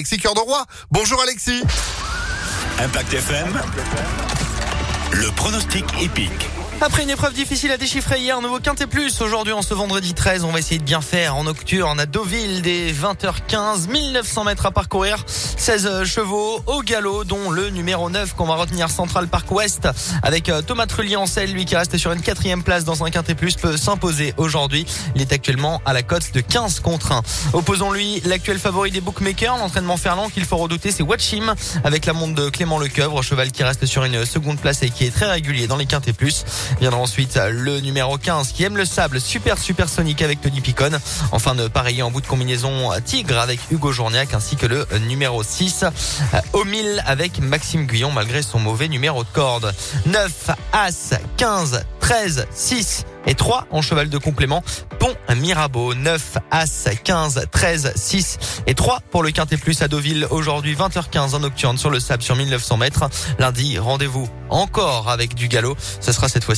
Alexis Cœur de Roi. Bonjour Alexis. Impact FM. Le pronostic épique. Après une épreuve difficile à déchiffrer hier, nouveau Quintet Plus. Aujourd'hui, en ce vendredi 13, on va essayer de bien faire en nocturne à Deauville des 20h15, 1900 mètres à parcourir, 16 chevaux au galop, dont le numéro 9 qu'on va retenir Central Park Ouest avec euh, Thomas Trulli en selle, lui qui reste sur une quatrième place dans un Quintet Plus, peut s'imposer aujourd'hui. Il est actuellement à la cote de 15 contre 1. Opposons-lui l'actuel favori des bookmakers, l'entraînement Ferland qu'il faut redouter, c'est Watchim avec la montre de Clément Lecoeuvre, cheval qui reste sur une seconde place et qui est très régulier dans les Quintet Plus. Viendra ensuite le numéro 15 qui aime le sable, super supersonique avec Tony Picon. Enfin de pareiller en bout de combinaison Tigre avec Hugo Journiac ainsi que le numéro 6 au 1000 avec Maxime Guyon malgré son mauvais numéro de corde. 9, As, 15, 13, 6 et 3 en cheval de complément. Pont Mirabeau, 9, As, 15, 13, 6 et 3 pour le Quintet Plus à Deauville. Aujourd'hui, 20h15 en nocturne sur le sable sur 1900 mètres. Lundi, rendez-vous encore avec du galop. Ce sera cette fois